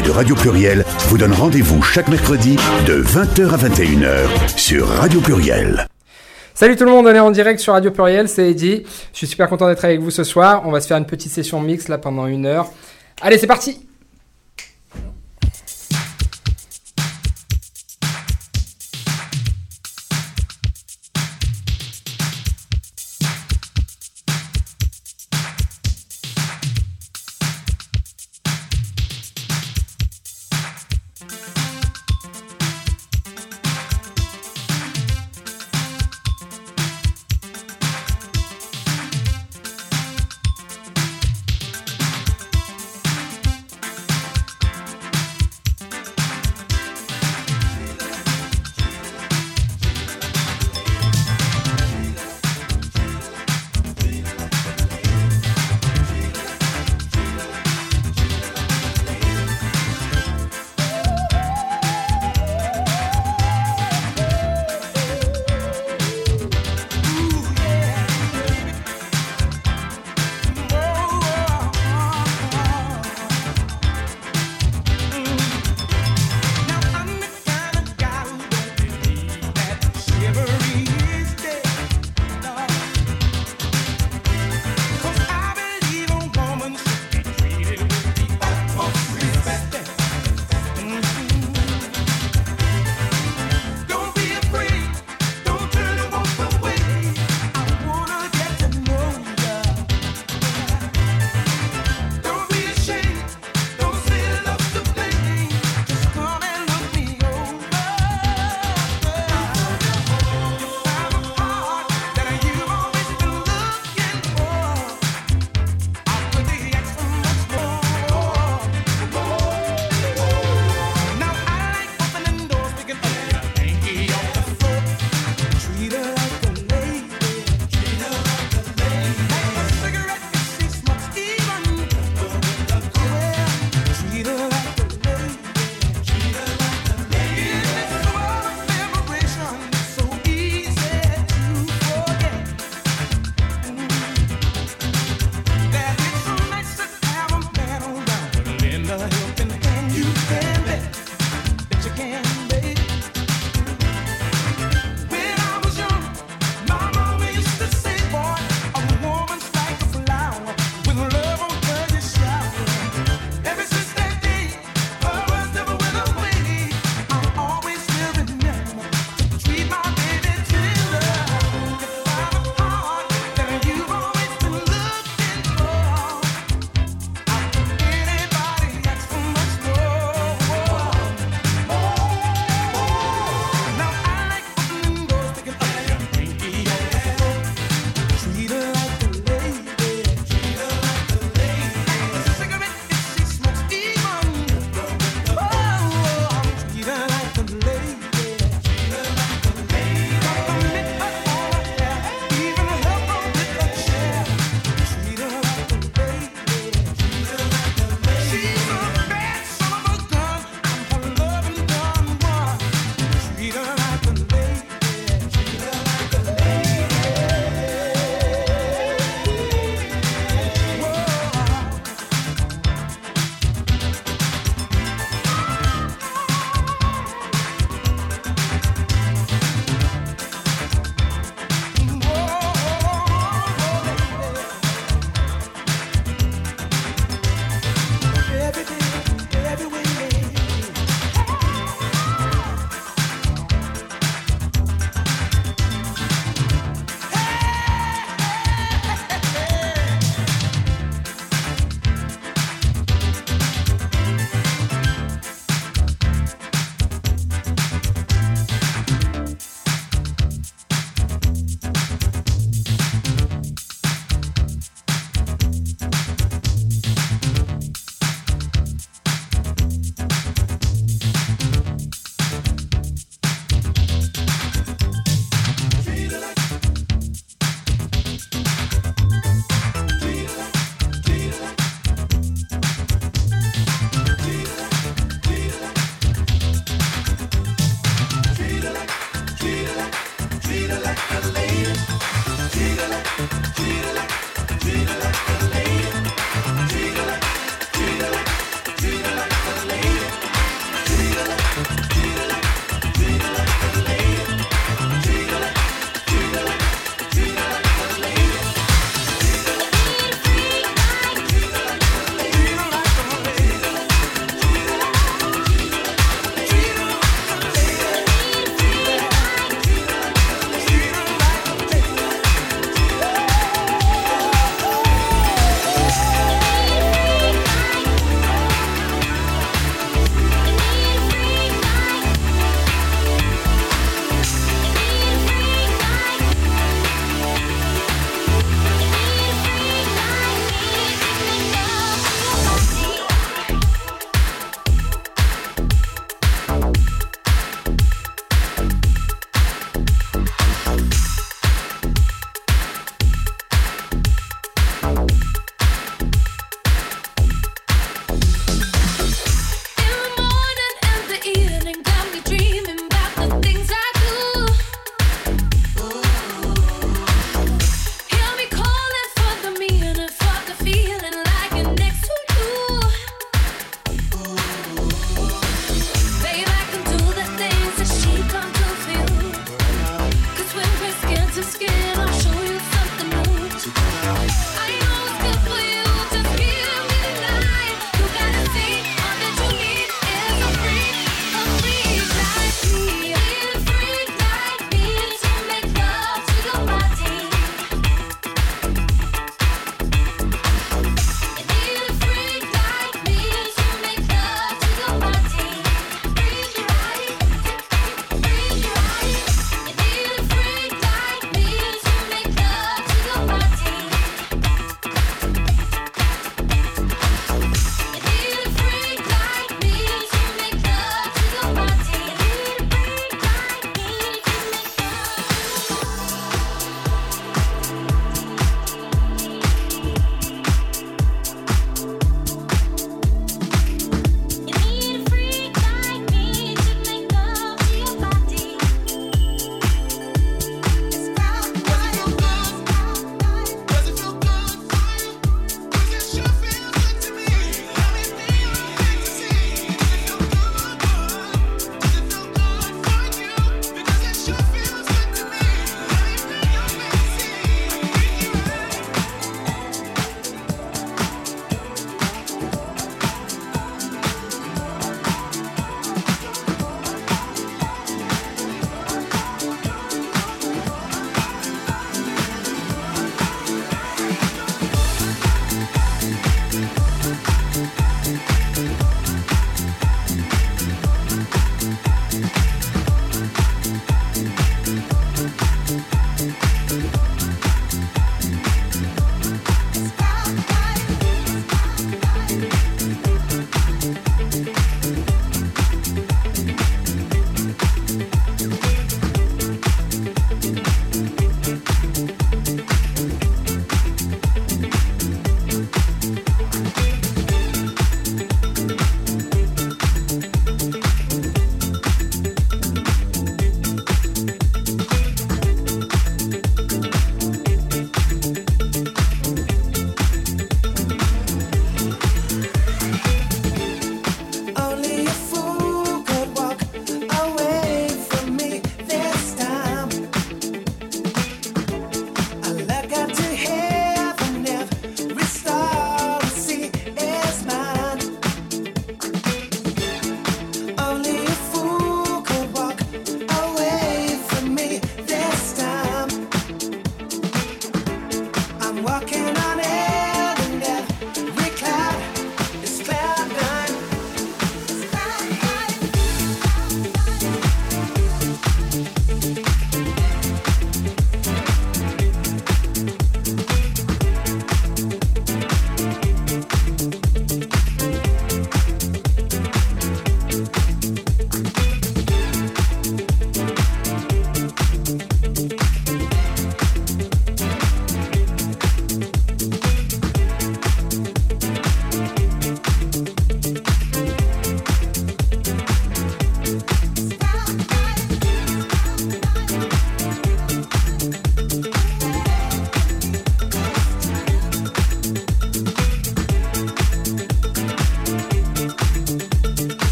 De Radio Pluriel vous donne rendez-vous chaque mercredi de 20h à 21h sur Radio Pluriel. Salut tout le monde, on est en direct sur Radio Pluriel, c'est Eddy. Je suis super content d'être avec vous ce soir. On va se faire une petite session mix là pendant une heure. Allez, c'est parti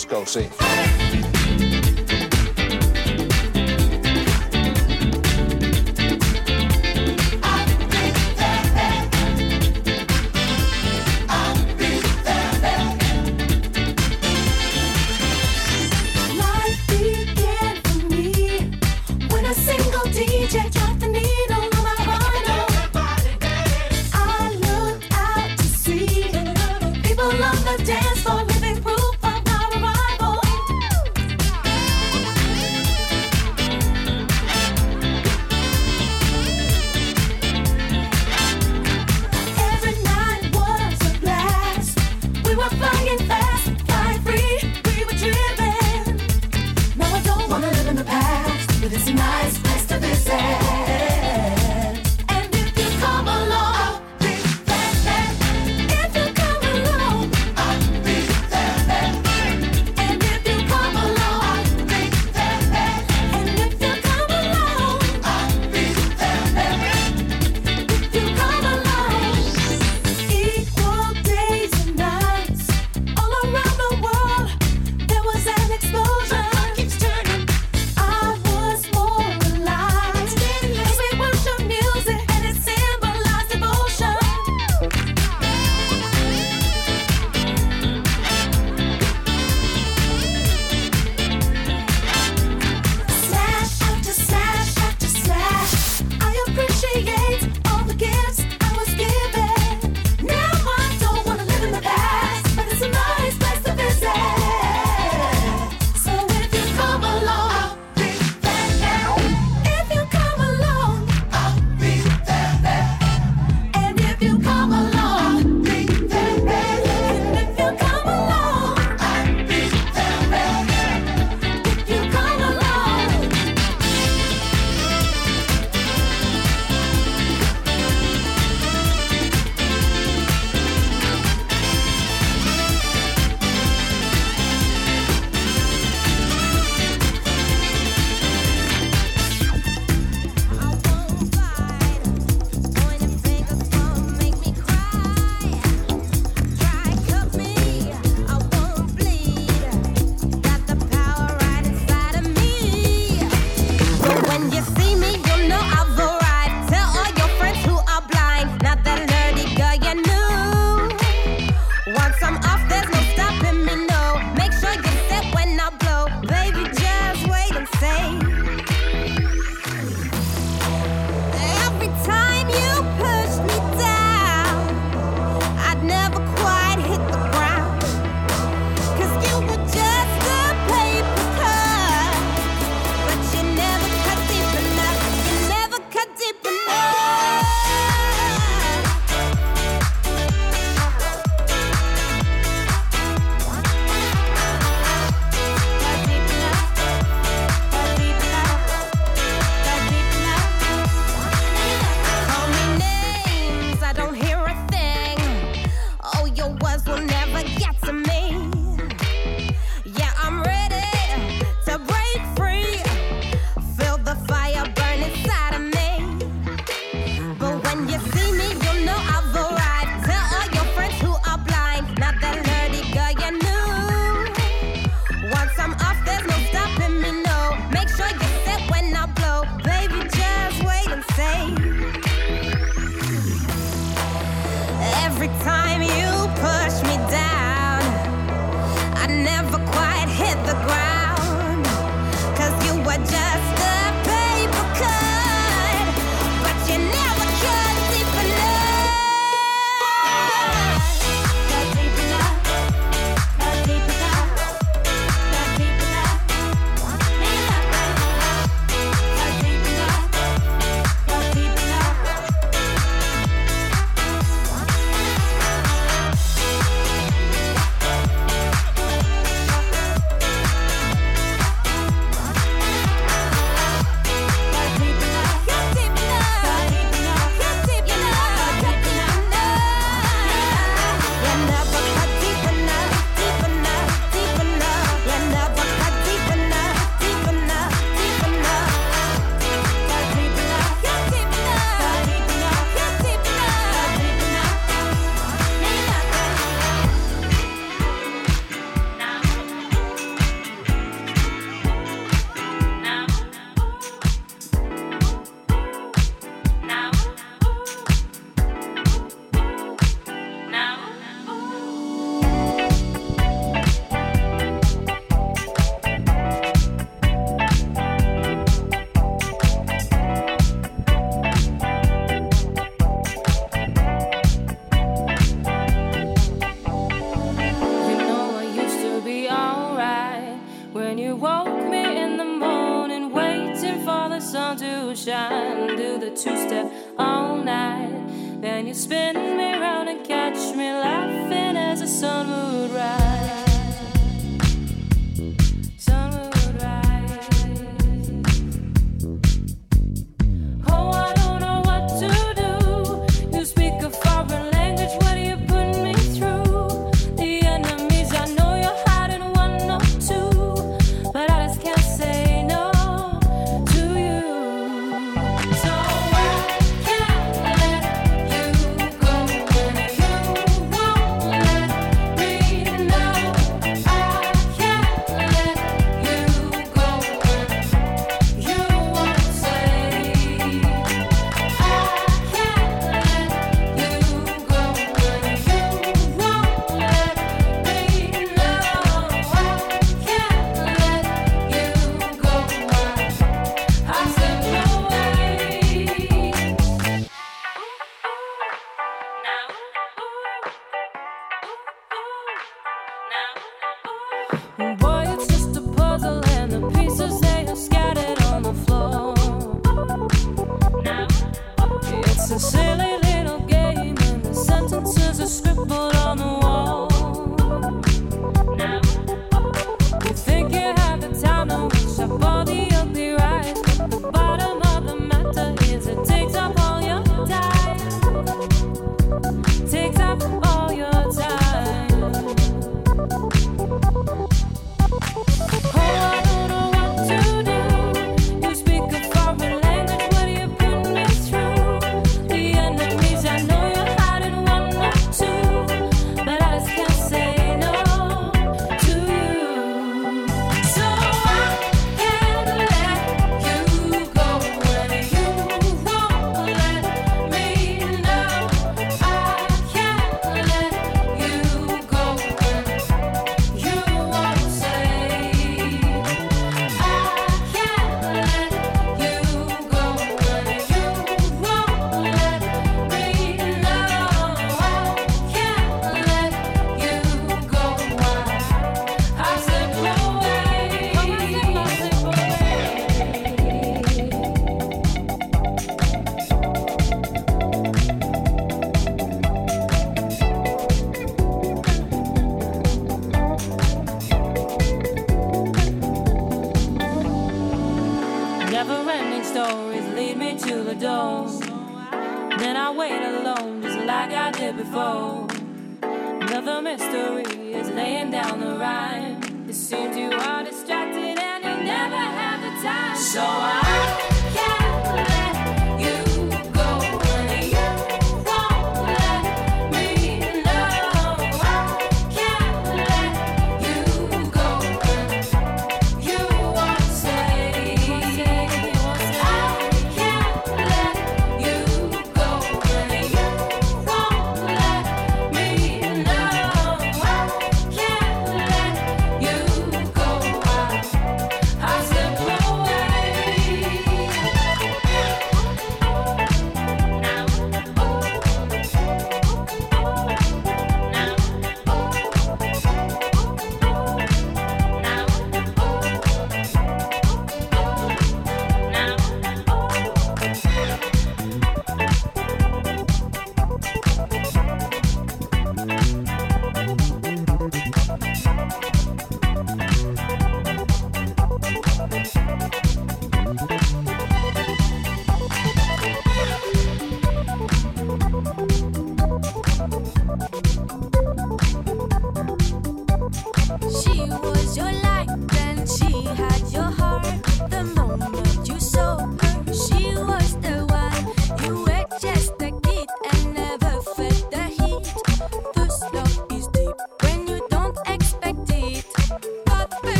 disco scene.